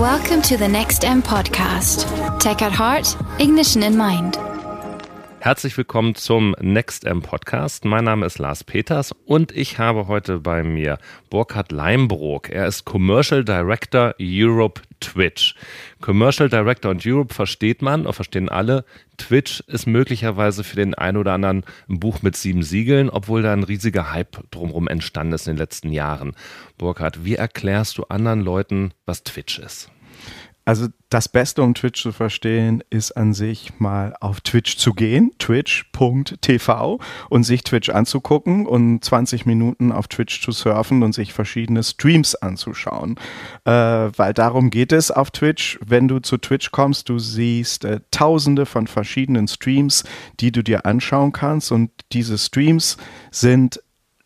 Welcome to the Next M podcast. Tech at heart, ignition in mind. Herzlich willkommen zum Next M Podcast. Mein Name ist Lars Peters und ich habe heute bei mir Burkhard Leimbrook. Er ist Commercial Director Europe Twitch. Commercial Director und Europe versteht man, oder verstehen alle. Twitch ist möglicherweise für den einen oder anderen ein Buch mit sieben Siegeln, obwohl da ein riesiger Hype drumherum entstanden ist in den letzten Jahren. Burkhard, wie erklärst du anderen Leuten, was Twitch ist? Also das Beste, um Twitch zu verstehen, ist an sich mal auf Twitch zu gehen, twitch.tv und sich Twitch anzugucken und 20 Minuten auf Twitch zu surfen und sich verschiedene Streams anzuschauen. Äh, weil darum geht es auf Twitch. Wenn du zu Twitch kommst, du siehst äh, tausende von verschiedenen Streams, die du dir anschauen kannst und diese Streams sind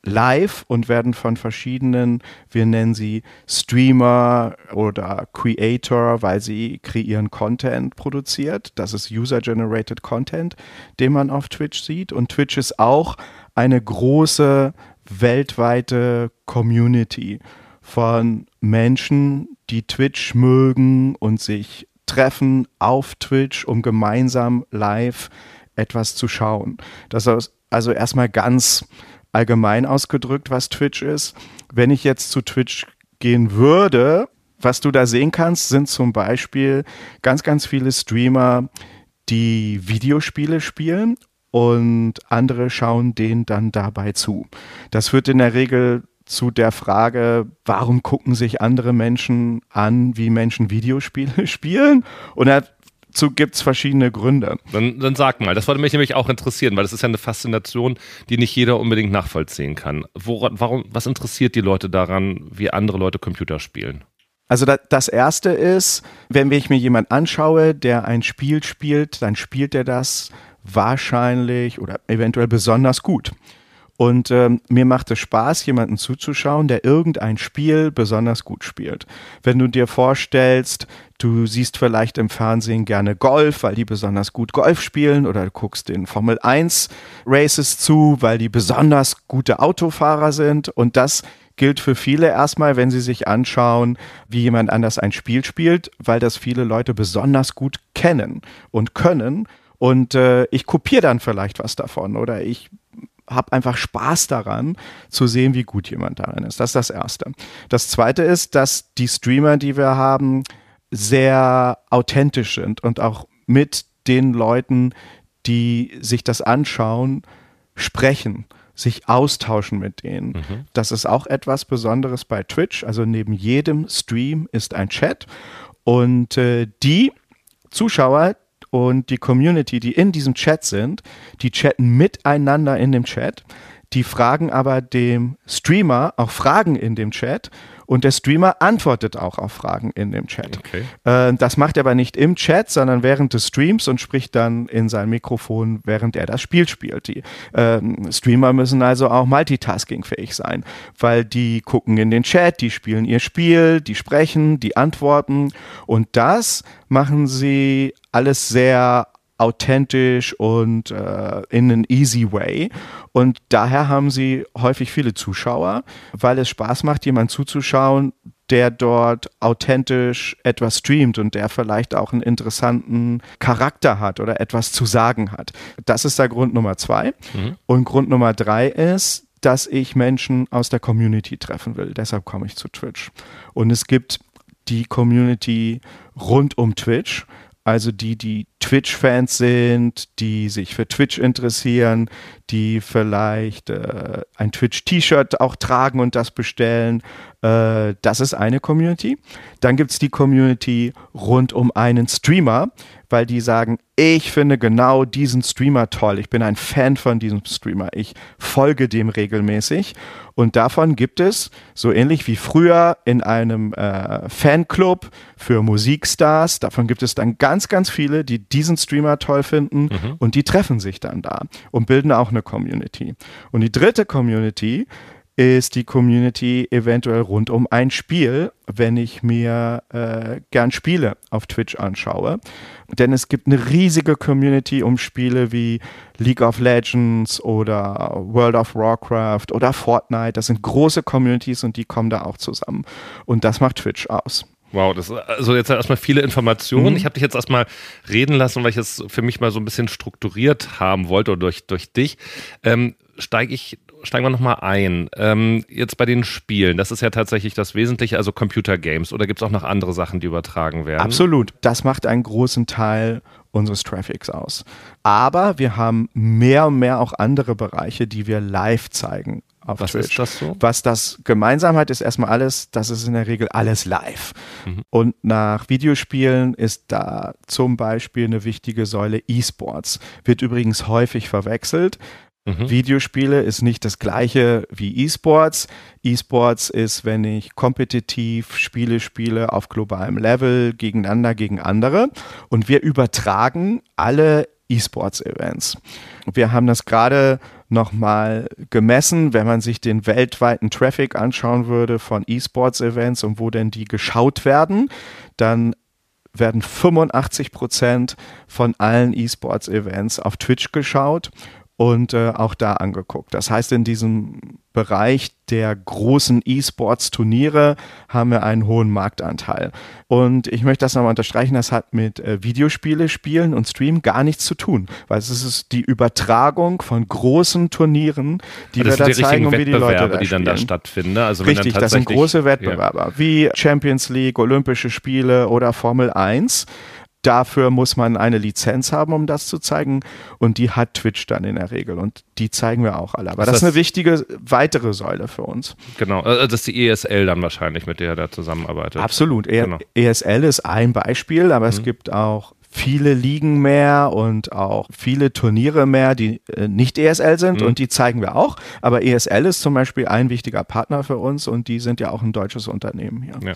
live und werden von verschiedenen, wir nennen sie Streamer oder Creator, weil sie kreieren Content produziert. Das ist User-Generated Content, den man auf Twitch sieht. Und Twitch ist auch eine große weltweite Community von Menschen, die Twitch mögen und sich treffen auf Twitch, um gemeinsam live etwas zu schauen. Das ist also erstmal ganz allgemein ausgedrückt, was Twitch ist. Wenn ich jetzt zu Twitch gehen würde, was du da sehen kannst, sind zum Beispiel ganz, ganz viele Streamer, die Videospiele spielen und andere schauen denen dann dabei zu. Das führt in der Regel zu der Frage, warum gucken sich andere Menschen an, wie Menschen Videospiele spielen? Und er dazu gibt es verschiedene Gründe. Dann, dann sag mal, das würde mich nämlich auch interessieren, weil das ist ja eine Faszination, die nicht jeder unbedingt nachvollziehen kann. Woran, warum, was interessiert die Leute daran, wie andere Leute Computer spielen? Also das erste ist, wenn ich mir jemand anschaue, der ein Spiel spielt, dann spielt er das wahrscheinlich oder eventuell besonders gut. Und ähm, mir macht es Spaß, jemanden zuzuschauen, der irgendein Spiel besonders gut spielt. Wenn du dir vorstellst, du siehst vielleicht im Fernsehen gerne Golf, weil die besonders gut Golf spielen, oder du guckst den Formel 1 Races zu, weil die besonders gute Autofahrer sind. Und das gilt für viele erstmal, wenn sie sich anschauen, wie jemand anders ein Spiel spielt, weil das viele Leute besonders gut kennen und können. Und äh, ich kopiere dann vielleicht was davon oder ich habe einfach Spaß daran, zu sehen, wie gut jemand darin ist. Das ist das Erste. Das Zweite ist, dass die Streamer, die wir haben, sehr authentisch sind und auch mit den Leuten, die sich das anschauen, sprechen, sich austauschen mit denen. Mhm. Das ist auch etwas Besonderes bei Twitch. Also neben jedem Stream ist ein Chat und äh, die Zuschauer, und die Community, die in diesem Chat sind, die chatten miteinander in dem Chat. Die fragen aber dem Streamer auch Fragen in dem Chat und der Streamer antwortet auch auf Fragen in dem Chat. Okay. Äh, das macht er aber nicht im Chat, sondern während des Streams und spricht dann in sein Mikrofon, während er das Spiel spielt. Die äh, Streamer müssen also auch multitaskingfähig sein, weil die gucken in den Chat, die spielen ihr Spiel, die sprechen, die antworten und das machen sie alles sehr authentisch und äh, in an easy way. Und daher haben sie häufig viele Zuschauer, weil es Spaß macht, jemand zuzuschauen, der dort authentisch etwas streamt und der vielleicht auch einen interessanten Charakter hat oder etwas zu sagen hat. Das ist der Grund Nummer zwei. Mhm. Und Grund Nummer drei ist, dass ich Menschen aus der Community treffen will. Deshalb komme ich zu Twitch. Und es gibt die Community rund um Twitch also die, die Twitch-Fans sind, die sich für Twitch interessieren, die vielleicht äh, ein Twitch-T-Shirt auch tragen und das bestellen. Äh, das ist eine Community. Dann gibt es die Community rund um einen Streamer, weil die sagen, ich finde genau diesen Streamer toll. Ich bin ein Fan von diesem Streamer. Ich folge dem regelmäßig. Und davon gibt es, so ähnlich wie früher in einem äh, Fanclub für Musikstars, davon gibt es dann ganz, ganz viele, die diesen Streamer toll finden mhm. und die treffen sich dann da und bilden auch eine Community. Und die dritte Community ist die Community eventuell rund um ein Spiel, wenn ich mir äh, gern Spiele auf Twitch anschaue. Denn es gibt eine riesige Community um Spiele wie League of Legends oder World of Warcraft oder Fortnite. Das sind große Communities und die kommen da auch zusammen. Und das macht Twitch aus. Wow, das also jetzt erstmal viele Informationen. Mhm. Ich habe dich jetzt erstmal reden lassen, weil ich es für mich mal so ein bisschen strukturiert haben wollte oder durch, durch dich. Ähm, steige ich steigen wir nochmal ein. Ähm, jetzt bei den Spielen, das ist ja tatsächlich das Wesentliche, also Computer Games. Oder gibt es auch noch andere Sachen, die übertragen werden? Absolut. Das macht einen großen Teil unseres Traffics aus. Aber wir haben mehr und mehr auch andere Bereiche, die wir live zeigen auf Was Twitch. ist das so? Was das gemeinsam hat, ist erstmal alles, das ist in der Regel alles live. Mhm. Und nach Videospielen ist da zum Beispiel eine wichtige Säule E-Sports. Wird übrigens häufig verwechselt. Mhm. Videospiele ist nicht das gleiche wie E-Sports. E-Sports ist, wenn ich kompetitiv Spiele spiele auf globalem Level gegeneinander gegen andere. Und wir übertragen alle E-Sports-Events. Wir haben das gerade nochmal gemessen, wenn man sich den weltweiten Traffic anschauen würde von E-Sports-Events und wo denn die geschaut werden, dann werden 85 Prozent von allen E-Sports-Events auf Twitch geschaut und äh, auch da angeguckt. Das heißt, in diesem Bereich der großen E-Sports-Turniere haben wir einen hohen Marktanteil. Und ich möchte das nochmal unterstreichen, das hat mit äh, Videospiele spielen und Stream gar nichts zu tun, weil es ist die Übertragung von großen Turnieren, die das wir da zeigen und wie die Leute da die dann da stattfinden. ne? Also wenn Richtig, das sind große Wettbewerber, wie Champions League, Olympische Spiele oder Formel 1. Dafür muss man eine Lizenz haben, um das zu zeigen. Und die hat Twitch dann in der Regel. Und die zeigen wir auch alle. Aber Ist das ist das- eine wichtige weitere Säule für uns. Genau. Äh, Das ist die ESL dann wahrscheinlich, mit der er da zusammenarbeitet. Absolut. E Genau. ESL ist ein Beispiel, aber es gibt auch viele Ligen mehr und auch viele Turniere mehr, die äh, nicht ESL sind und die zeigen wir auch. Aber ESL ist zum Beispiel ein wichtiger Partner für uns und die sind ja auch ein deutsches Unternehmen hier. Ja.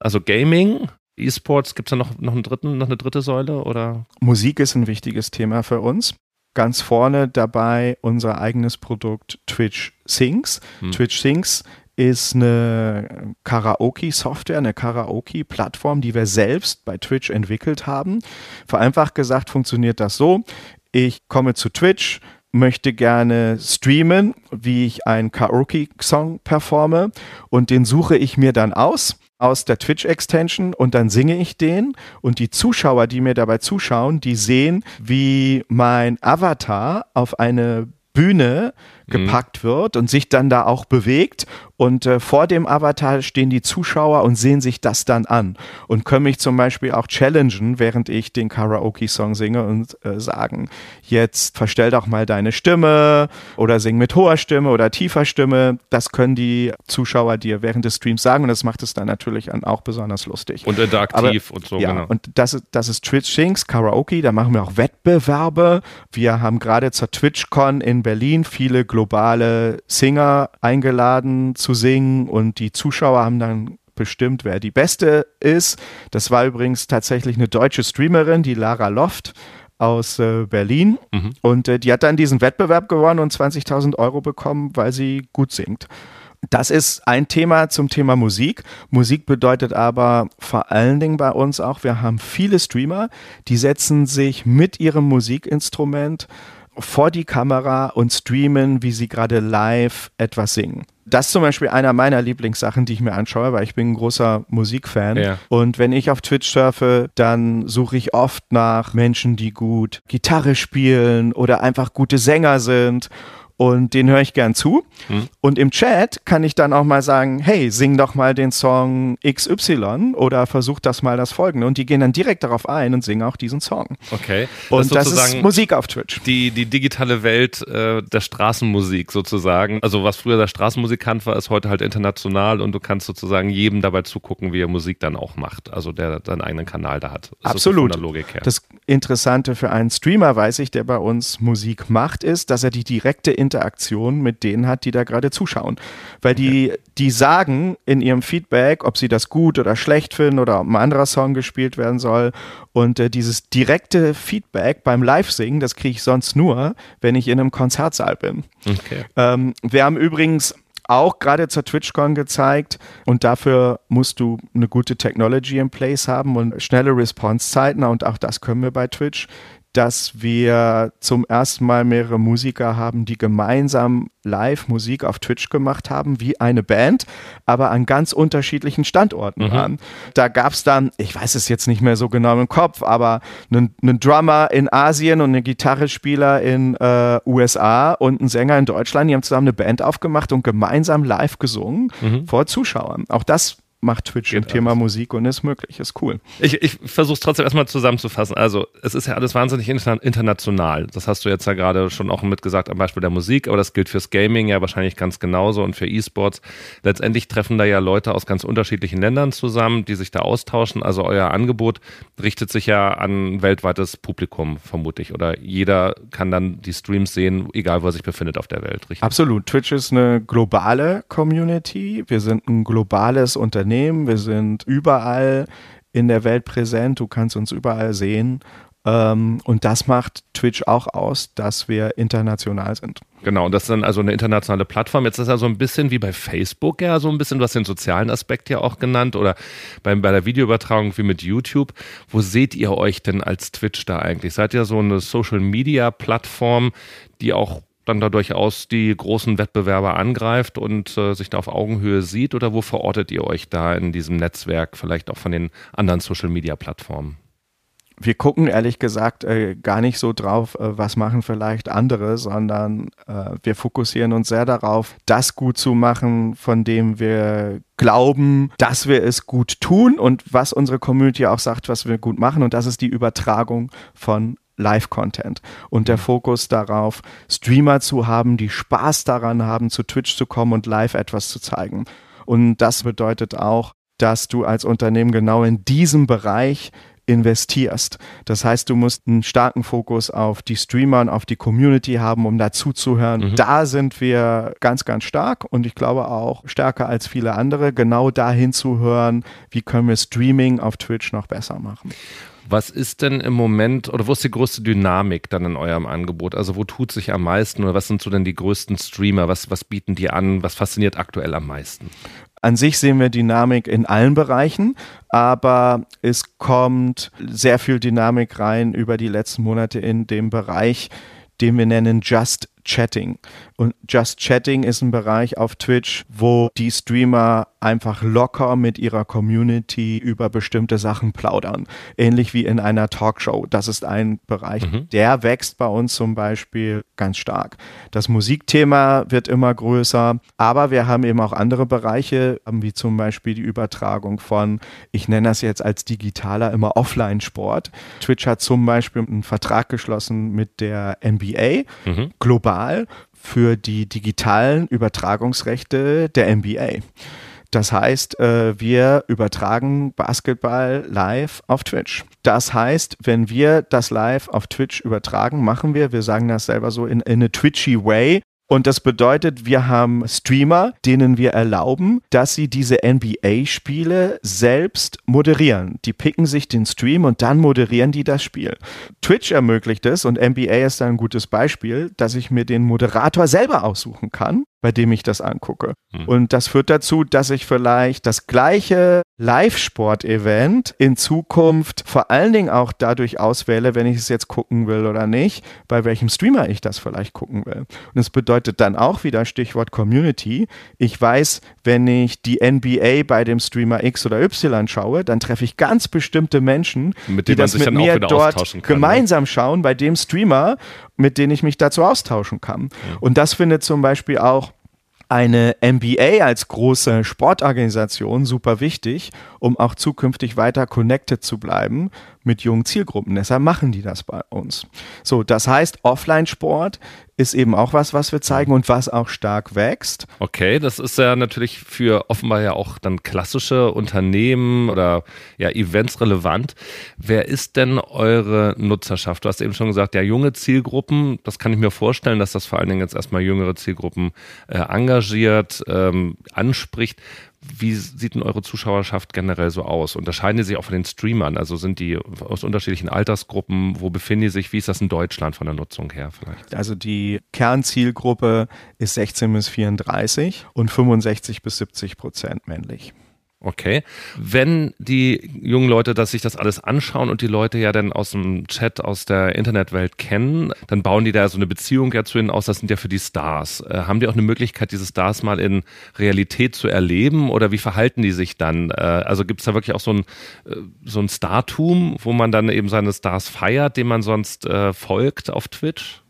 Also Gaming, E-Sports, gibt es da noch, noch, einen dritten, noch eine dritte Säule? Oder? Musik ist ein wichtiges Thema für uns. Ganz vorne dabei unser eigenes Produkt Twitch Sings. Hm. Twitch Sings ist eine Karaoke-Software, eine Karaoke-Plattform, die wir selbst bei Twitch entwickelt haben. Vereinfacht gesagt funktioniert das so. Ich komme zu Twitch, möchte gerne streamen, wie ich einen Karaoke-Song performe und den suche ich mir dann aus aus der Twitch-Extension und dann singe ich den. Und die Zuschauer, die mir dabei zuschauen, die sehen, wie mein Avatar auf eine Bühne gepackt wird und sich dann da auch bewegt. Und äh, vor dem Avatar stehen die Zuschauer und sehen sich das dann an und können mich zum Beispiel auch challengen, während ich den Karaoke-Song singe und äh, sagen, jetzt verstell doch mal deine Stimme oder sing mit hoher Stimme oder tiefer Stimme. Das können die Zuschauer dir während des Streams sagen und das macht es dann natürlich auch besonders lustig. Und interaktiv und so, ja, genau. und das, ist- das ist Twitch Sings, Karaoke, da machen wir auch Wettbewerbe. Wir haben gerade zur TwitchCon in Berlin viele globale Singer eingeladen zu singen und die Zuschauer haben dann bestimmt, wer die beste ist. Das war übrigens tatsächlich eine deutsche Streamerin, die Lara Loft aus äh, Berlin. Mhm. Und äh, die hat dann diesen Wettbewerb gewonnen und 20.000 Euro bekommen, weil sie gut singt. Das ist ein Thema zum Thema Musik. Musik bedeutet aber vor allen Dingen bei uns auch, wir haben viele Streamer, die setzen sich mit ihrem Musikinstrument vor die Kamera und streamen, wie sie gerade live etwas singen. Das ist zum Beispiel einer meiner Lieblingssachen, die ich mir anschaue, weil ich bin ein großer Musikfan. Ja. Und wenn ich auf Twitch surfe, dann suche ich oft nach Menschen, die gut Gitarre spielen oder einfach gute Sänger sind. Und den höre ich gern zu. Hm. Und im Chat kann ich dann auch mal sagen, hey, sing doch mal den Song XY oder versuch das mal das folgende. Und die gehen dann direkt darauf ein und singen auch diesen Song. Okay. Und das, ist sozusagen Musik auf Twitch. die, die digitale Welt äh, der Straßenmusik sozusagen. Also was früher der Straßenmusikant war, ist heute halt international und du kannst sozusagen jedem dabei zugucken, wie er Musik dann auch macht. Also der seinen eigenen Kanal da hat. Ist das so Absolut. Her. Das Interessante für einen Streamer, weiß ich, der bei uns Musik macht, ist, dass er die direkte Interaktion mit denen hat, die da gerade zuschauen. Weil die, die sagen in ihrem Feedback, ob sie das gut oder schlecht finden oder ob ein anderer Song gespielt werden soll. Und äh, dieses direkte Feedback beim Live-Singen, das kriege ich sonst nur, wenn ich in einem Konzertsaal bin. okay. Ähm, wir haben übrigens auch gerade zur TwitchCon gezeigt und dafür musst du eine gute Technology in place haben und schnelle Response-Zeiten und auch das können wir bei Twitch. Dass wir zum ersten Mal mehrere Musiker haben, die gemeinsam live Musik auf Twitch gemacht haben, wie eine Band, aber an ganz unterschiedlichen Standorten mhm. waren. Da gab es dann, ich weiß es jetzt nicht mehr so genau im Kopf, aber einen, einen Drummer in Asien und einen Gitarrespieler in äh, USA und einen Sänger in Deutschland, die haben zusammen eine Band aufgemacht und gemeinsam live gesungen mhm. vor Zuschauern. Auch das macht Twitch Geht im Thema alles. Musik und ist möglich, ist cool. Ich, ich versuche es trotzdem erstmal zusammenzufassen. Also es ist ja alles wahnsinnig international. Das hast du jetzt ja gerade schon auch mitgesagt am Beispiel der Musik, aber das gilt fürs Gaming ja wahrscheinlich ganz genauso und für E-Sports. Letztendlich treffen da ja Leute aus ganz unterschiedlichen Ländern zusammen, die sich da austauschen. Also euer Angebot richtet sich ja an ein weltweites Publikum, vermutlich. Oder jeder kann dann die Streams sehen, egal wo er sich befindet auf der Welt, richtig? Absolut. Twitch ist eine globale Community. Wir sind ein globales Unternehmen Unternehmen, wir sind überall in der Welt präsent, du kannst uns überall sehen. Ähm, und das macht Twitch auch aus, dass wir international sind. Genau, und das ist dann also eine internationale Plattform. Jetzt ist ja so ein bisschen wie bei Facebook, ja, so ein bisschen, hast den sozialen Aspekt ja auch genannt oder bei, bei der Videoübertragung wie mit YouTube. Wo seht ihr euch denn als Twitch da eigentlich? Seid ihr so eine Social Media Plattform, die auch dann da durchaus die großen Wettbewerber angreift und äh, sich da auf Augenhöhe sieht? Oder wo verortet ihr euch da in diesem Netzwerk, vielleicht auch von den anderen Social-Media-Plattformen? wir gucken ehrlich gesagt äh, gar nicht so drauf, äh, was machen vielleicht andere, sondern äh, wir fokussieren uns sehr darauf, das gut zu machen, von dem wir glauben, dass wir es gut tun und was unsere Community auch sagt, was wir gut machen. Und das ist die Übertragung von Live-Content und der mhm. Fokus darauf, Streamer zu haben, die Spaß daran haben, zu Twitch zu kommen und live etwas zu zeigen. Und das bedeutet auch, dass du als Unternehmen genau in diesem Bereich investierst. Das heißt, du musst einen starken Fokus auf die Streamer und auf die Community haben, um dazuzuhören. Mhm. Da sind wir ganz, ganz stark und ich glaube auch stärker als viele andere, genau dahin zu hören, wie können wir Streaming auf Twitch noch besser machen. Was ist denn im Moment oder wo ist die größte Dynamik dann in eurem Angebot? Also wo tut sich am meisten oder was sind so denn die größten Streamer? Was, was bieten die an? Was fasziniert aktuell am meisten? An sich sehen wir Dynamik in allen Bereichen, aber es kommt sehr viel Dynamik rein über die letzten Monate in dem Bereich, den wir nennen Just Chatting. Und Just Chatting ist ein Bereich auf Twitch, wo die Streamer einfach locker mit ihrer Community über bestimmte Sachen plaudern. Ähnlich wie in einer Talkshow. Das ist ein Bereich, mhm. der wächst bei uns zum Beispiel ganz stark. Das Musikthema wird immer größer, aber wir haben eben auch andere Bereiche, wie zum Beispiel die Übertragung von, ich nenne das jetzt als digitaler immer Offline-Sport. Twitch hat zum Beispiel einen Vertrag geschlossen mit der NBA, mhm. global für die digitalen Übertragungsrechte der NBA. Das heißt, äh, wir übertragen Basketball live auf Twitch. Das heißt, wenn wir das live auf Twitch übertragen, machen wir, wir sagen das selber so in, in a twitchy way, und das bedeutet, wir haben Streamer, denen wir erlauben, dass sie diese NBA-Spiele selbst moderieren. Die picken sich den Stream und dann moderieren die das Spiel. Twitch ermöglicht es und NBA ist da ein gutes Beispiel, dass ich mir den Moderator selber aussuchen kann bei dem ich das angucke. Hm. Und das führt dazu, dass ich vielleicht das gleiche Live-Sport-Event in Zukunft vor allen Dingen auch dadurch auswähle, wenn ich es jetzt gucken will oder nicht, bei welchem Streamer ich das vielleicht gucken will. Und es bedeutet dann auch wieder Stichwort Community. Ich weiß, wenn ich die NBA bei dem Streamer X oder Y schaue, dann treffe ich ganz bestimmte Menschen, mit die das mit mir dort kann, ne? gemeinsam ne? schauen bei dem Streamer, mit denen ich mich dazu austauschen kann. Und das findet zum Beispiel auch eine MBA als große Sportorganisation super wichtig, um auch zukünftig weiter connected zu bleiben mit jungen Zielgruppen. Deshalb machen die das bei uns. So, das heißt, Offline-Sport ist eben auch was, was wir zeigen und was auch stark wächst. Okay, das ist ja natürlich für offenbar ja auch dann klassische Unternehmen oder ja Events relevant. Wer ist denn eure Nutzerschaft? Du hast eben schon gesagt, ja, junge Zielgruppen, das kann ich mir vorstellen, dass das vor allen Dingen jetzt erstmal jüngere Zielgruppen äh, engagiert, ähm, anspricht. Wie sieht denn eure Zuschauerschaft generell so aus? Unterscheiden die sich auch von den Streamern? Also sind die aus unterschiedlichen Altersgruppen? Wo befinden die sich? Wie ist das in Deutschland von der Nutzung her vielleicht? Also die Kernzielgruppe ist 16 bis 34 und 65 bis 70 Prozent männlich. Okay. Wenn die jungen Leute dass sich das alles anschauen und die Leute ja dann aus dem Chat, aus der Internetwelt kennen, dann bauen die da so eine Beziehung ja zu ihnen aus. Das sind ja für die Stars. Äh, haben die auch eine Möglichkeit, diese Stars mal in Realität zu erleben oder wie verhalten die sich dann? Äh, also gibt es da wirklich auch so ein, äh, so ein Startum, wo man dann eben seine Stars feiert, dem man sonst äh, folgt auf Twitch?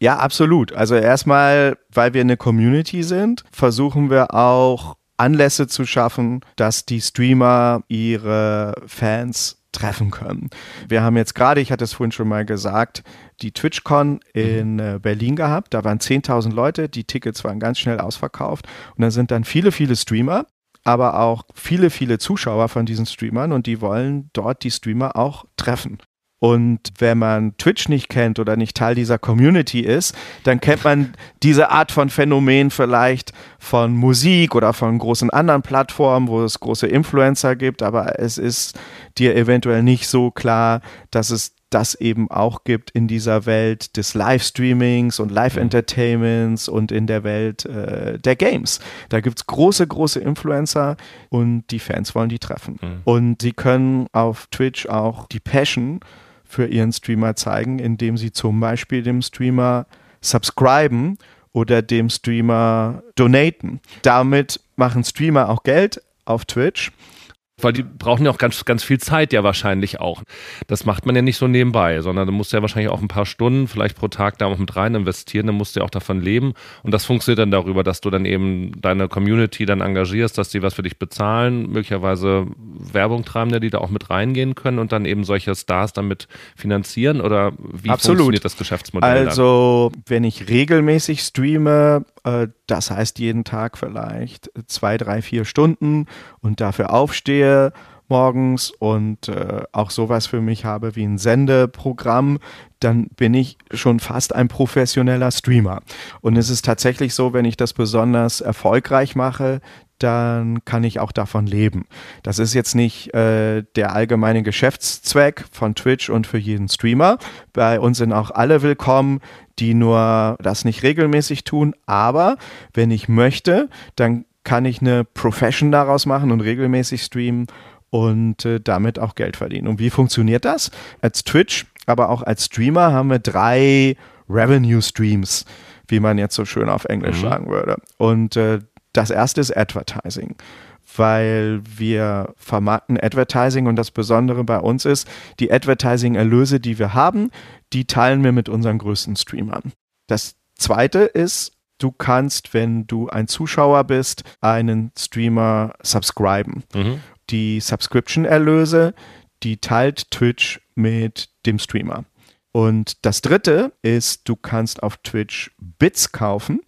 Ja, absolut. Also erstmal, weil wir eine Community sind, versuchen wir auch Anlässe zu schaffen, dass die Streamer ihre Fans treffen können. Wir haben jetzt gerade, ich hatte es vorhin schon mal gesagt, die TwitchCon in mhm. äh, Berlin gehabt. Da waren 10.000 Leute, die Tickets waren ganz schnell ausverkauft. Und da sind dann viele, viele Streamer, aber auch viele, viele Zuschauer von diesen Streamern und die wollen dort die Streamer auch treffen. Und wenn man Twitch nicht kennt oder nicht Teil dieser Community ist, dann kennt man diese Art von Phänomen vielleicht von Musik oder von großen anderen Plattformen, wo es große Influencer gibt, aber es ist dir eventuell nicht so klar, dass es das eben auch gibt in dieser Welt des Livestreamings und Live-Entertainments und in der Welt äh, der Games. Da gibt es große, große Influencer und die Fans wollen die treffen. Mhm. Und sie können auf Twitch auch die Passion für ihren Streamer zeigen, indem sie zum Beispiel dem Streamer subscriben oder dem Streamer donaten. Damit machen Streamer auch Geld auf Twitch weil die brauchen ja auch ganz, ganz viel Zeit ja wahrscheinlich auch. Das macht man ja nicht so nebenbei, sondern du musst ja wahrscheinlich auch ein paar Stunden vielleicht pro Tag da auch mit rein investieren, dann musst du ja auch davon leben. Und das funktioniert dann darüber, dass du dann eben deine Community dann engagierst, dass die was für dich bezahlen, möglicherweise Werbung treiben, die da auch mit reingehen können und dann eben solche Stars damit finanzieren oder wie Absolut. funktioniert das Geschäftsmodell? Also, dann? wenn ich regelmäßig streame, das heißt jeden Tag vielleicht zwei, drei, vier Stunden und dafür aufstehe morgens und äh, auch sowas für mich habe wie ein Sendeprogramm, dann bin ich schon fast ein professioneller Streamer. Und es ist tatsächlich so, wenn ich das besonders erfolgreich mache, dann kann ich auch davon leben. Das ist jetzt nicht äh, der allgemeine Geschäftszweck von Twitch und für jeden Streamer. Bei uns sind auch alle willkommen, die nur das nicht regelmäßig tun. Aber wenn ich möchte, dann kann ich eine Profession daraus machen und regelmäßig streamen und äh, damit auch Geld verdienen. Und wie funktioniert das? Als Twitch, aber auch als Streamer haben wir drei Revenue Streams, wie man jetzt so schön auf Englisch mhm. sagen würde. Und äh, das erste ist Advertising weil wir vermarkten Advertising und das Besondere bei uns ist, die Advertising-Erlöse, die wir haben, die teilen wir mit unseren größten Streamern. Das zweite ist, du kannst, wenn du ein Zuschauer bist, einen Streamer subscriben. Mhm. Die Subscription-Erlöse, die teilt Twitch mit dem Streamer. Und das dritte ist, du kannst auf Twitch Bits kaufen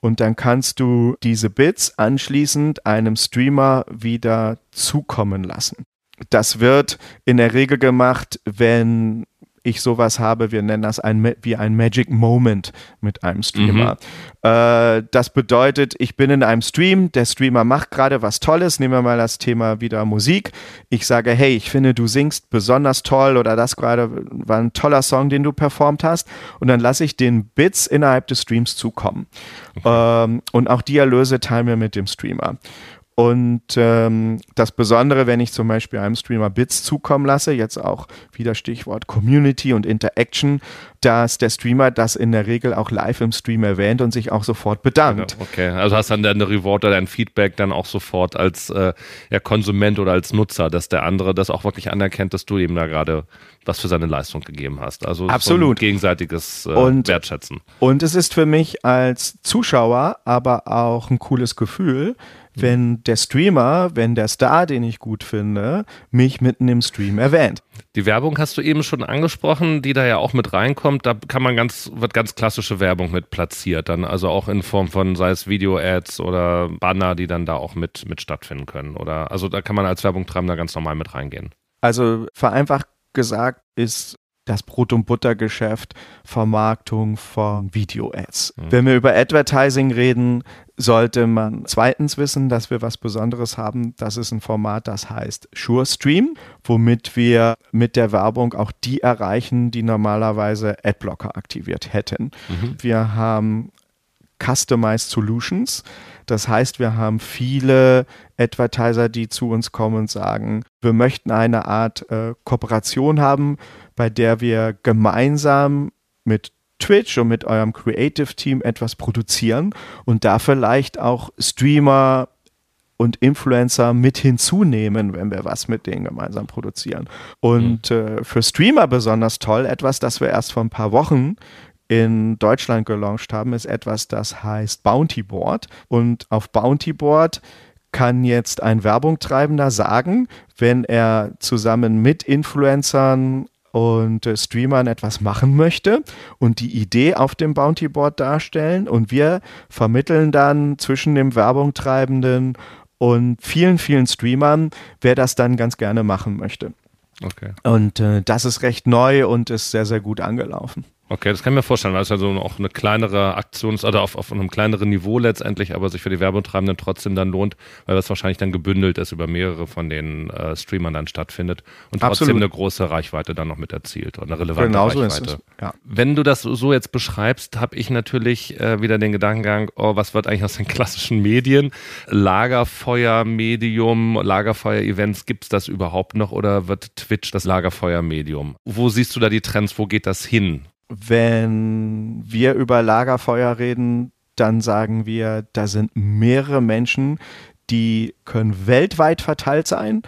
und dann kannst du diese Bits anschließend einem Streamer wieder zukommen lassen. Das wird in der Regel gemacht, wenn ich sowas habe, wir nennen das ein, wie ein Magic Moment mit einem Streamer. Mhm. Äh, das bedeutet, ich bin in einem Stream, der Streamer macht gerade was Tolles, nehmen wir mal das Thema wieder Musik. Ich sage, hey, ich finde, du singst besonders toll oder das gerade war ein toller Song, den du performt hast. Und dann lasse ich den Bits innerhalb des Streams zukommen. Okay. Ähm, und auch die Erlöse teilen wir mit dem Streamer. Und ähm, das Besondere, wenn ich zum Beispiel einem Streamer Bits zukommen lasse, jetzt auch wieder Stichwort Community und Interaction, dass der Streamer das in der Regel auch live im Stream erwähnt und sich auch sofort bedankt. Genau, okay, also hast dann deine Reward oder dein Feedback dann auch sofort als äh, ja, Konsument oder als Nutzer, dass der andere das auch wirklich anerkennt, dass du ihm da gerade was für seine Leistung gegeben hast. Also absolut so gegenseitiges äh, und, Wertschätzen. Und es ist für mich als Zuschauer aber auch ein cooles Gefühl, wenn der Streamer, wenn der Star, den ich gut finde, mich mitten im Stream erwähnt. Die Werbung hast du eben schon angesprochen, die da ja auch mit reinkommt. Da kann man ganz, wird ganz klassische Werbung mit platziert, dann also auch in Form von, sei es Video-Ads oder Banner, die dann da auch mit, mit stattfinden können. Oder also da kann man als Werbungtreibender ganz normal mit reingehen. Also vereinfacht gesagt ist das Brot- und Buttergeschäft, Vermarktung von Video-Ads. Mhm. Wenn wir über Advertising reden, sollte man zweitens wissen, dass wir was Besonderes haben. Das ist ein Format, das heißt SureStream, womit wir mit der Werbung auch die erreichen, die normalerweise Adblocker aktiviert hätten. Mhm. Wir haben Customized Solutions. Das heißt, wir haben viele Advertiser, die zu uns kommen und sagen, wir möchten eine Art äh, Kooperation haben, bei der wir gemeinsam mit Twitch und mit eurem Creative Team etwas produzieren und da vielleicht auch Streamer und Influencer mit hinzunehmen, wenn wir was mit denen gemeinsam produzieren. Und mhm. äh, für Streamer besonders toll, etwas, das wir erst vor ein paar Wochen in Deutschland gelauncht haben, ist etwas, das heißt Bounty Board. Und auf Bounty Board kann jetzt ein Werbungtreibender sagen, wenn er zusammen mit Influencern und äh, Streamern etwas machen möchte und die Idee auf dem Bounty Board darstellen und wir vermitteln dann zwischen dem Werbungtreibenden und vielen, vielen Streamern, wer das dann ganz gerne machen möchte. Okay. Und äh, das ist recht neu und ist sehr, sehr gut angelaufen. Okay, das kann ich mir vorstellen. Das ist also auch eine kleinere Aktion ist, oder auf, auf einem kleineren Niveau letztendlich, aber sich für die Werbetreibenden trotzdem dann lohnt, weil das wahrscheinlich dann gebündelt ist über mehrere von den äh, Streamern dann stattfindet und trotzdem Absolut. eine große Reichweite dann noch mit erzielt und eine relevante genau Reichweite. So ist es. Ja. Wenn du das so jetzt beschreibst, habe ich natürlich äh, wieder den Gedankengang, oh, was wird eigentlich aus den klassischen Medien? Lagerfeuer-Medium, Lagerfeuer-Events, gibt es das überhaupt noch oder wird Twitch das Lagerfeuer-Medium? Wo siehst du da die Trends? Wo geht das hin? Wenn wir über Lagerfeuer reden, dann sagen wir, da sind mehrere Menschen, die können weltweit verteilt sein.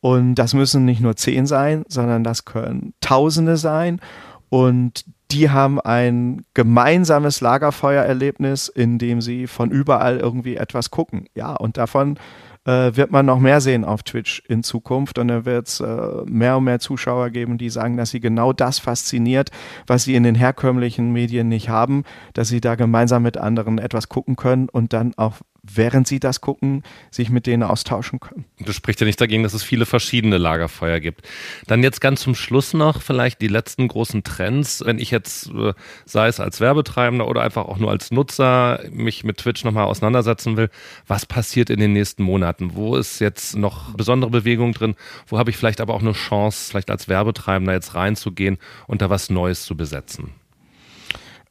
Und das müssen nicht nur zehn sein, sondern das können Tausende sein. Und die haben ein gemeinsames Lagerfeuererlebnis, in dem sie von überall irgendwie etwas gucken. Ja, und davon äh, wird man noch mehr sehen auf Twitch in Zukunft. Und da wird es äh, mehr und mehr Zuschauer geben, die sagen, dass sie genau das fasziniert, was sie in den herkömmlichen Medien nicht haben, dass sie da gemeinsam mit anderen etwas gucken können und dann auch während sie das gucken, sich mit denen austauschen können. Das spricht ja nicht dagegen, dass es viele verschiedene Lagerfeuer gibt. Dann jetzt ganz zum Schluss noch vielleicht die letzten großen Trends. Wenn ich jetzt, äh, sei es als Werbetreibender oder einfach auch nur als Nutzer, mich mit Twitch nochmal auseinandersetzen will, was passiert in den nächsten Monaten? Wo ist jetzt noch besondere Bewegung drin? Wo habe ich vielleicht aber auch eine Chance, vielleicht als Werbetreibender jetzt reinzugehen und da was Neues zu besetzen?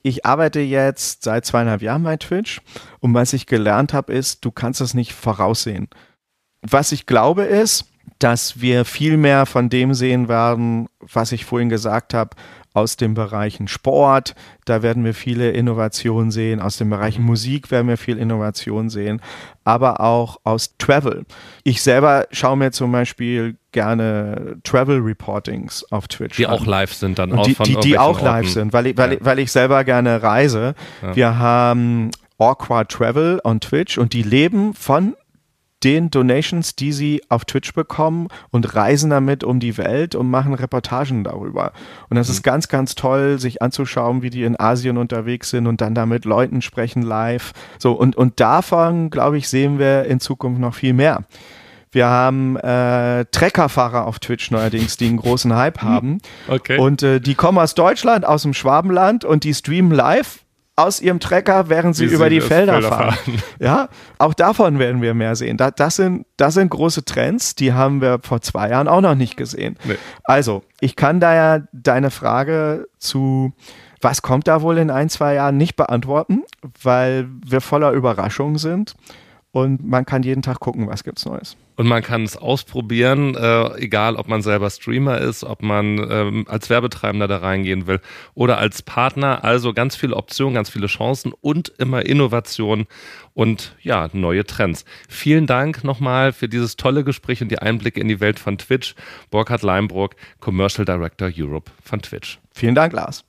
Ich arbeite jetzt seit zweieinhalb Jahren bei Twitch und was ich gelernt habe, ist, du kannst es nicht voraussehen. Was ich glaube ist, dass wir viel mehr von dem sehen werden, was ich vorhin gesagt habe, aus den Bereichen Sport, da werden wir viele Innovationen sehen, aus den Bereichen mhm. Musik werden wir viel Innovation sehen, aber auch aus Travel. Ich selber schaue mir zum Beispiel gerne Travel Reportings auf Twitch. Die an. auch live sind dann auch die, von die, die auch Orten. live sind, weil ich, weil, ja. ich, weil ich selber gerne reise. Ja. Wir haben Awkward Travel on Twitch und die leben von den Donations, die sie auf Twitch bekommen und reisen damit um die Welt und machen Reportagen darüber. Und das mhm. ist ganz, ganz toll, sich anzuschauen, wie die in Asien unterwegs sind und dann damit Leuten sprechen live. So, und, und davon, glaube ich, sehen wir in Zukunft noch viel mehr. Wir haben äh, Treckerfahrer auf Twitch neuerdings, die einen großen Hype haben. Okay. Und äh, die kommen aus Deutschland, aus dem Schwabenland und die streamen live aus ihrem Trecker, während sie, sie über die Felder, Felder fahren. fahren. Ja, auch davon werden wir mehr sehen. Das, das, sind, das sind große Trends, die haben wir vor zwei Jahren auch noch nicht gesehen. Nee. Also, ich kann da ja deine Frage zu, was kommt da wohl in ein, zwei Jahren, nicht beantworten, weil wir voller Überraschungen sind und man kann jeden Tag gucken, was gibt's Neues. Und man kann es ausprobieren, äh, egal ob man selber Streamer ist, ob man ähm, als Werbetreibender da reingehen will oder als Partner. Also ganz viele Optionen, ganz viele Chancen und immer Innovation und ja, neue Trends. Vielen Dank nochmal für dieses tolle Gespräch und die Einblicke in die Welt von Twitch. Burkhard Leimbrook, Commercial Director Europe von Twitch. Vielen Dank, Lars.